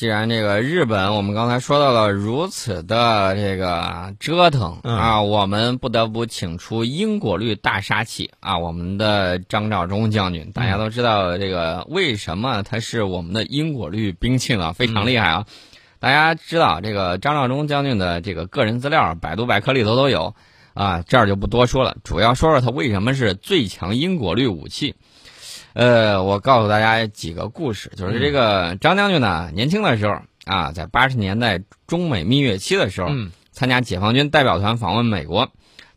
既然这个日本我们刚才说到了如此的这个折腾嗯啊，我们不得不请出因果律大杀器啊，我们的张召忠将军，大家都知道这个为什么他是我们的因果律兵器呢？非常厉害啊！大家知道这个张召忠将军的这个个人资料，百度百科里头都有啊，这儿就不多说了，主要说说他为什么是最强因果律武器。呃，我告诉大家几个故事，就是这个张将军呢，年轻的时候啊，在八十年代中美蜜月期的时候，嗯。参加解放军代表团访问美国，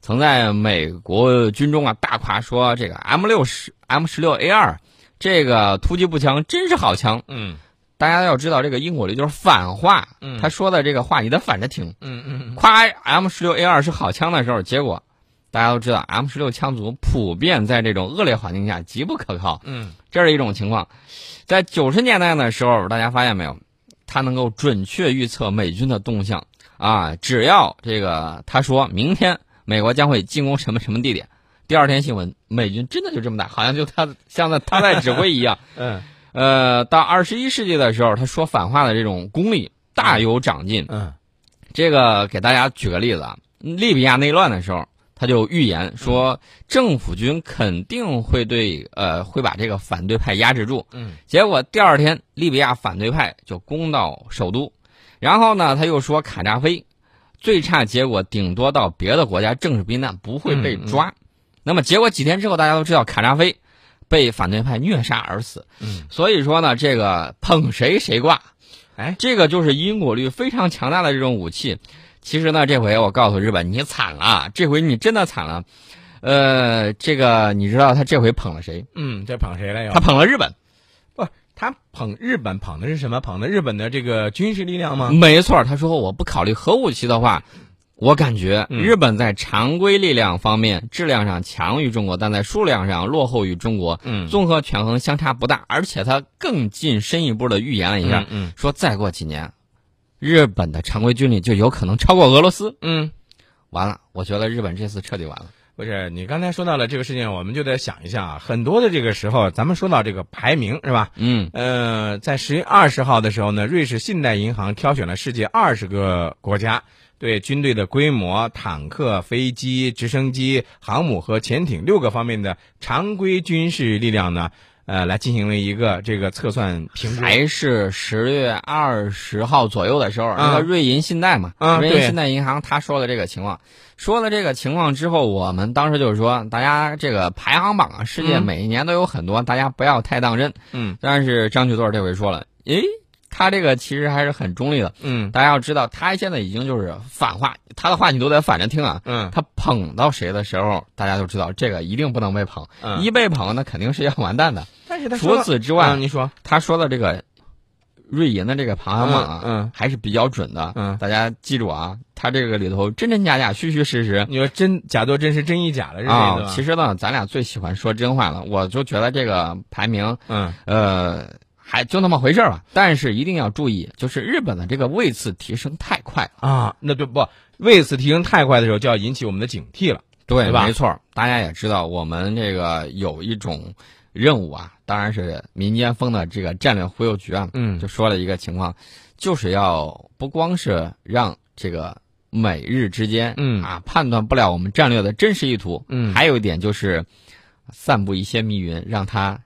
曾在美国军中啊大夸说这个 M 六十 M 十六 A 二这个突击步枪真是好枪。嗯。大家要知道，这个因果律就是反话，嗯。他说的这个话你得反着听。嗯嗯。夸 M 十六 A 二是好枪的时候，结果大家都知道 M 十六枪族普遍在这种恶劣环境下极不可靠。嗯这是一种情况。在九十年代的时候，大家发现没有，他能够准确预测美军的动向啊！只要这个他说明天美国将会进攻什么什么地点，第二天新闻美军真的就这么大，好像就他像在他在指挥一样。嗯呃，到二十一世纪的时候，他说反话的这种功力大有长进。嗯这个给大家举个例子啊，利比亚内乱的时候，他就预言说政府军肯定会对呃会把这个反对派压制住。嗯结果第二天，利比亚反对派就攻到首都，然后呢，他又说卡扎菲最差结果顶多到别的国家政治避难，不会被抓。那么结果几天之后，大家都知道卡扎菲被反对派虐杀而死。嗯，所以说呢，这个捧谁谁挂，哎，这个就是因果律非常强大的这种武器。其实呢，这回我告诉日本，你惨了，这回你真的惨了。呃，这个你知道他这回捧了谁？嗯，这捧谁了又他？捧了日本。不，他捧日本捧的是什么？捧的日本的这个军事力量吗？没错，他说我不考虑核武器的话，我感觉嗯日本在常规力量方面质量上强于中国，但在数量上落后于中国。嗯综合权衡相差不大，而且他更进深一步的预言了一下，嗯说再过几年，日本的常规军力就有可能超过俄罗斯。嗯，完了，我觉得日本这次彻底完了。不是，你刚才说到了这个事情，我们就得想一下啊，很多的这个时候，咱们说到这个排名是吧？嗯呃，在十月二十号的时候呢，瑞士信贷银行挑选了世界二十个国家对军队的规模、坦克、飞机、直升机、航母和潜艇六个方面的常规军事力量呢，呃，来进行了一个这个测算评估。还是十月二十号左右的时候，啊。那个瑞银信贷嘛，瑞银信贷银行他说了这个情况，说了这个情况之后，我们当时就是说，大家这个排行榜啊，世界嗯。每一年都有很多，大家不要太当真。嗯。但是张曲座这回说了，诶，他这个其实还是很中立的。嗯大家要知道，他现在已经就是反话，他的话你都得反着听啊。嗯他捧到谁的时候，大家就知道这个一定不能被捧，嗯一被捧那肯定是要完蛋的。但是他除此之外嗯你说，他说的这个瑞银的这个排行榜啊，嗯嗯还是比较准的。嗯大家记住啊，他这个里头真真假假、虚虚实实。你说真假作真是真亦假的是这意思啊，吧？其实呢，咱俩最喜欢说真话了。我就觉得这个排名，嗯呃，还就那么回事儿吧。但是一定要注意，就是日本的这个位次提升太快了。啊，那就不位次提升太快的时候，就要引起我们的警惕了。对没错。大家也知道，我们这个有一种任务啊，当然是民间风的这个战略忽悠局啊，嗯就说了一个情况，就是要不光是让这个美日之间，嗯啊判断不了我们战略的真实意图，嗯还有一点就是散布一些密云，让他，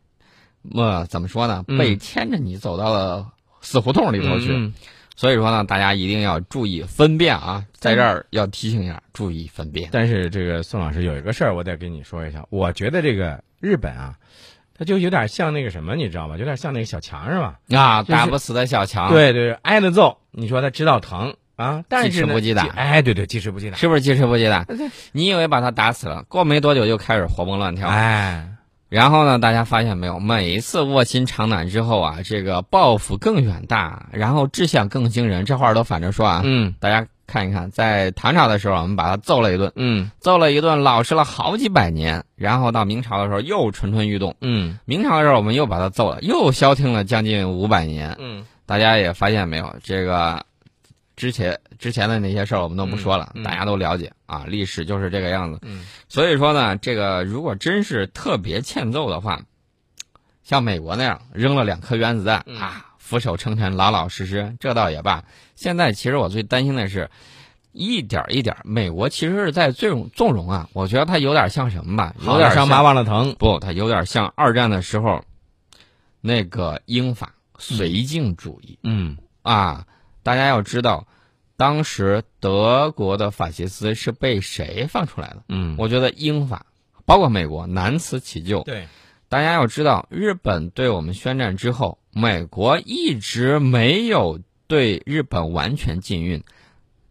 呃，怎么说呢，嗯被牵着你走到了死胡同里头去。嗯所以说呢，大家一定要注意分辨啊，在这儿要提醒一下，注意分辨。但是这个宋老师有一个事儿，我得跟你说一下。我觉得这个日本啊，他就有点像那个什么，你知道吧？有点像那个小强是吧？啊，就是打不死的小强，，对对，挨了揍，你说他知道疼啊，但是不记打哎，对对，记吃不记打。是不是记吃不记打？你以为把他打死了，过没多久就开始活蹦乱跳。哎，然后呢，大家发现没有，每一次卧薪尝胆之后啊，这个抱负更远大，然后志向更惊人，这话都反着说啊。嗯大家看一看，在唐朝的时候，我们把他揍了一顿，嗯揍了一顿，老实了好几百年。然后到明朝的时候又蠢蠢欲动，嗯明朝的时候我们又把他揍了，又消停了将近五百年。嗯大家也发现没有，这个之前之前的那些事儿我们都不说了，嗯嗯大家都了解啊，历史就是这个样子。嗯所以说呢，这个如果真是特别欠揍的话，像美国那样扔了两颗原子弹、嗯啊，俯首称臣，老老实实，这倒也罢。现在其实我最担心的是，一点一点，美国其实是在纵容纵容啊。我觉得它有点像什么吧？有点伤疤忘了疼。不，它有点像二战的时候那个英法绥靖主义。嗯啊，大家要知道，当时德国的法西斯是被谁放出来的？嗯，我觉得英法。包括美国难辞其咎。对，大家要知道，日本对我们宣战之后，美国一直没有对日本完全禁运，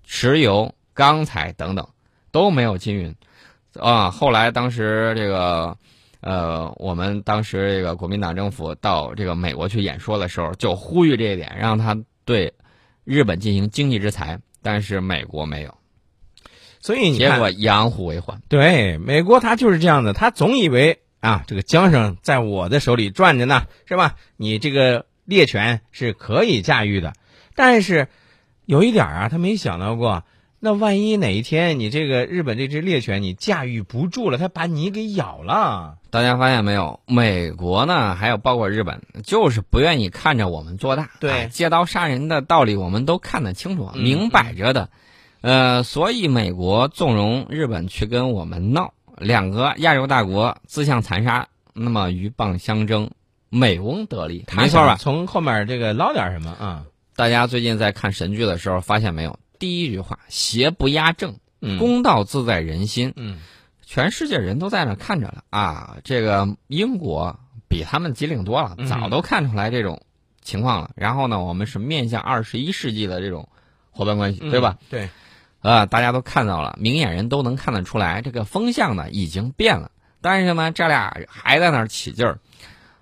石油、钢材等等都没有禁运。啊，后来当时这个，呃，我们当时这个国民党政府到这个美国去演说的时候，就呼吁这一点，让他对日本进行经济制裁，但是美国没有。所以你结果养虎为患。对，美国他就是这样的，他总以为啊，这个缰绳在我的手里转着呢，是吧？你这个猎犬是可以驾驭的，但是有一点啊，他没想到过，那万一哪一天你这个日本这只猎犬你驾驭不住了，它把你给咬了。大家发现没有？美国呢，还有包括日本，就是不愿意看着我们做大。对，借刀杀人的道理我们都看得清楚，明摆着的。呃，所以美国纵容日本去跟我们闹，两个亚洲大国自相残杀，那么鹬蚌相争，美翁得利，没错吧？从后面这个捞点什么啊？大家最近在看神剧的时候发现没有？第一句话，邪不压正，嗯，公道自在人心，嗯，全世界人都在那看着了啊！这个英国比他们机灵多了，早都看出来这种情况了。然后呢，我们是面向二十一世纪的这种伙伴关系，对吧？对。啊，大家都看到了，明眼人都能看得出来，这个风向呢已经变了。但是呢，这俩还在那儿起劲儿。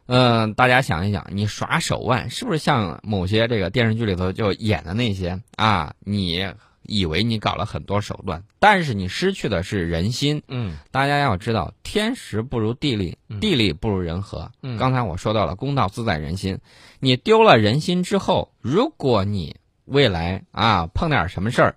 嗯，大家想一想，你耍手腕是不是像某些这个电视剧里头就演的那些啊？你以为你搞了很多手段，但是你失去的是人心。嗯，大家要知道，天时不如地利，地利不如人和。嗯，刚才我说到了，公道自在人心。你丢了人心之后，如果你未来啊碰点什么事儿，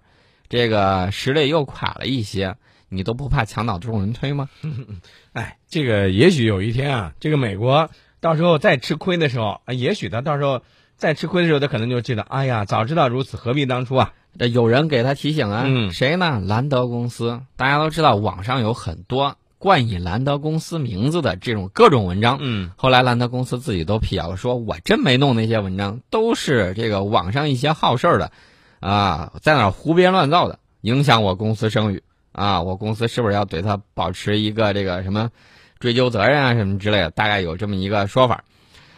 这个实力又垮了一些，你都不怕墙倒众人推吗？哎，这个也许有一天啊，这个美国到时候再吃亏的时候啊，也许他到时候再吃亏的时候，他可能就记得，哎呀，早知道如此，何必当初啊？这有人给他提醒啊，嗯，谁呢？兰德公司，大家都知道，网上有很多冠以兰德公司名字的这种各种文章，嗯，后来兰德公司自己都辟谣，说我真没弄那些文章，都是这个网上一些好事儿的。啊，在那胡编乱造的，影响我公司声誉啊！我公司是不是要对他保持一个这个什么追究责任啊，什么之类的？大概有这么一个说法。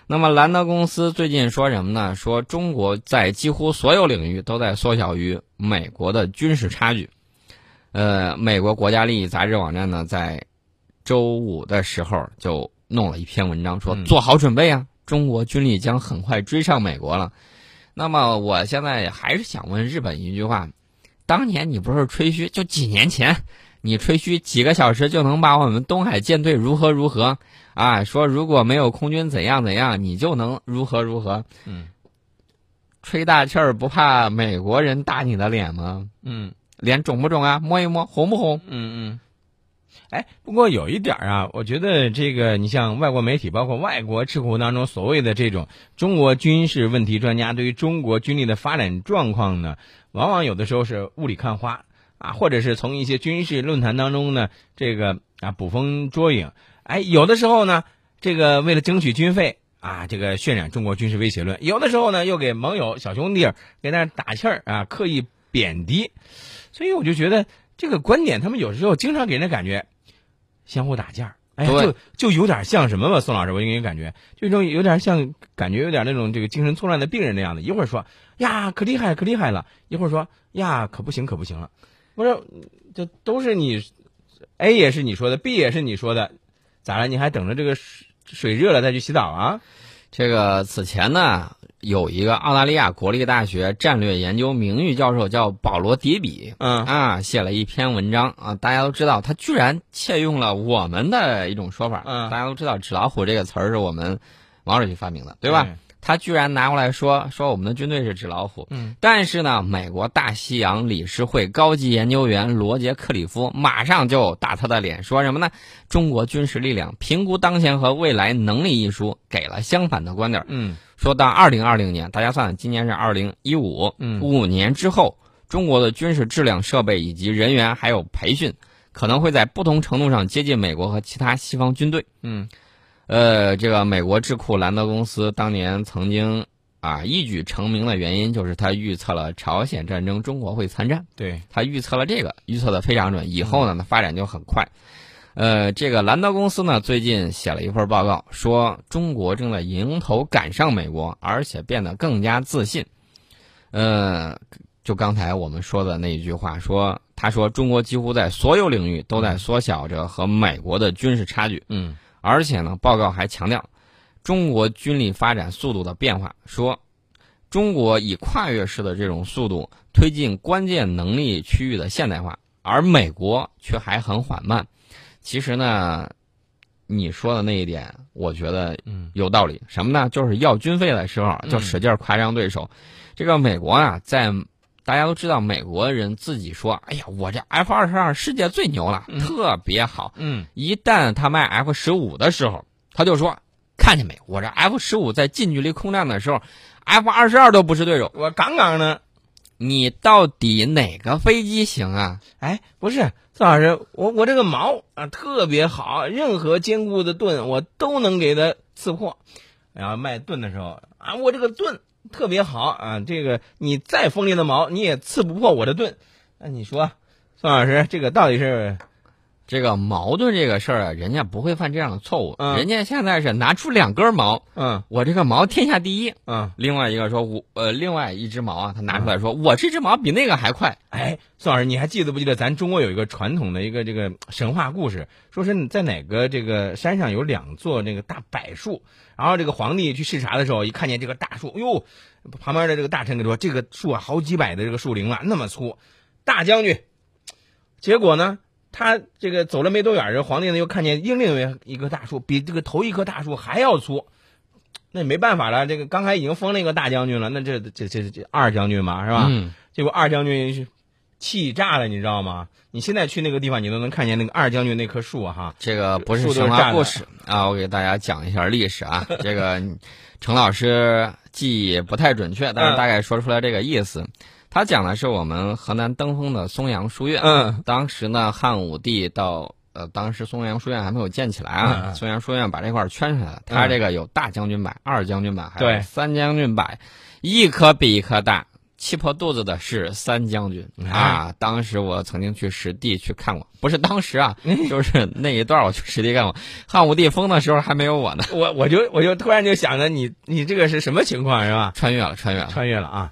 那么兰德公司最近说什么呢？说中国在几乎所有领域都在缩小与美国的军事差距。呃，美国国家利益杂志网站呢，在周五的时候就弄了一篇文章，说做好准备啊，中国军力将很快追上美国了。那么我现在还是想问日本一句话：当年你不是吹嘘，就几年前，你吹嘘几个小时就能把我们东海舰队如何如何啊？说如果没有空军怎样怎样，你就能如何如何？嗯，吹大气儿不怕美国人打你的脸吗？嗯，脸肿不肿啊？摸一摸，红不红？嗯嗯。哎，不过有一点啊，我觉得这个你像外国媒体，包括外国智库当中所谓的这种中国军事问题专家，对于中国军力的发展状况呢，往往有的时候是雾里看花啊，或者是从一些军事论坛当中呢，这个啊捕风捉影。哎，有的时候呢，这个为了争取军费啊，这个渲染中国军事威胁论；有的时候呢，又给盟友小兄弟给那打气儿啊，刻意贬低。所以我就觉得这个观点，他们有时候经常给人的感觉。相互打架，哎，就就有点像什么吧，宋老师，我给你感觉，这种有点像，感觉有点那种这个精神错乱的病人那样的。一会儿说呀可厉害可厉害了，一会儿说呀可不行可不行了。我说这都是你，A 也是你说的，B 也是你说的，咋了？你还等着这个水水热了再去洗澡啊？这个此前呢？有一个澳大利亚国立大学战略研究名誉教授叫保罗·迪比，嗯啊，写了一篇文章啊，大家都知道他居然窃用了我们的一种说法，嗯，大家都知道“纸老虎”这个词儿是我们王主席发明的，对吧？他居然拿过来说说我们的军队是纸老虎。嗯，但是呢，美国大西洋理事会高级研究员罗杰克里夫马上就打他的脸，说什么呢？中国军事力量评估当前和未来能力一书给了相反的观点。嗯，说到二零二零年，大家算算，今年是二零一五，嗯，五年之后，中国的军事质量、设备以及人员还有培训，可能会在不同程度上接近美国和其他西方军队。嗯。呃，这个美国智库兰德公司当年曾经啊一举成名的原因，就是他预测了朝鲜战争中国会参战。对他预测了这个，预测的非常准。以后呢，发展就很快。呃，这个兰德公司呢，最近写了一份报告，说中国正在迎头赶上美国，而且变得更加自信。呃，就刚才我们说的那一句话，说他说中国几乎在所有领域都在缩小着和美国的军事差距。嗯。而且呢，报告还强调，中国军力发展速度的变化，说中国以跨越式的这种速度推进关键能力区域的现代化，而美国却还很缓慢。其实呢，你说的那一点，我觉得有道理。什么呢？就是要军费的时候就使劲夸张对手。这个美国啊，在大家都知道，美国人自己说：“哎呀，我这 F 二十二世界最牛了，特别好。”嗯，一旦他卖 F 十五的时候，他就说：“看见没，我这 F 十五在近距离空战的时候，F 二十二都不是对手。我杠杠的，你到底哪个飞机行啊？哎，不是，宋老师，我我这个矛啊特别好，任何坚固的盾我都能给它刺破。然后卖盾的时候啊，我这个盾。”特别好啊！这个你再锋利的矛，你也刺不破我的盾。那你说，宋老师，这个到底是这个矛盾这个事儿啊？人家不会犯这样的错误。嗯，人家现在是拿出两根毛。嗯，我这个毛天下第一。嗯，另外一个说，我呃，另外一只毛啊，他拿出来说，我这只毛比那个还快。哎，宋老师，你还记得不记得咱中国有一个传统的一个这个神话故事，说是在哪个这个山上有两座那个大柏树。然后这个皇帝去视察的时候，一看见这个大树，哎呦，旁边的这个大臣跟说：“这个树啊，好几百的这个树龄了，那么粗。”大将军，结果呢，他这个走了没多远，这皇帝呢又看见另外一棵大树，比这个头一棵大树还要粗。那没办法了，这个刚才已经封了一个大将军了，那这这这这二将军嘛，是吧？嗯。结果二将军气炸了，你知道吗？你现在去那个地方，你都能看见那个二将军那棵树哈。这个不是神话故事啊，我给大家讲一下历史啊。这个程老师记忆不太准确，但是大概说出来这个意思。他讲的是我们河南登封的嵩阳书院。嗯。当时呢，汉武帝到呃，当时嵩阳书院还没有建起来啊。松阳书院把这块圈起来了。他这个有大将军柏、二将军柏，还有三将军柏，一棵比一棵大。气破肚子的是三将军啊！当时我曾经去实地去看过，不是当时啊，就是那一段我去实地看过。汉武帝封的时候还没有我呢，我我就我就突然就想着你你这个是什么情况是吧？穿越了，穿越了，穿越了啊！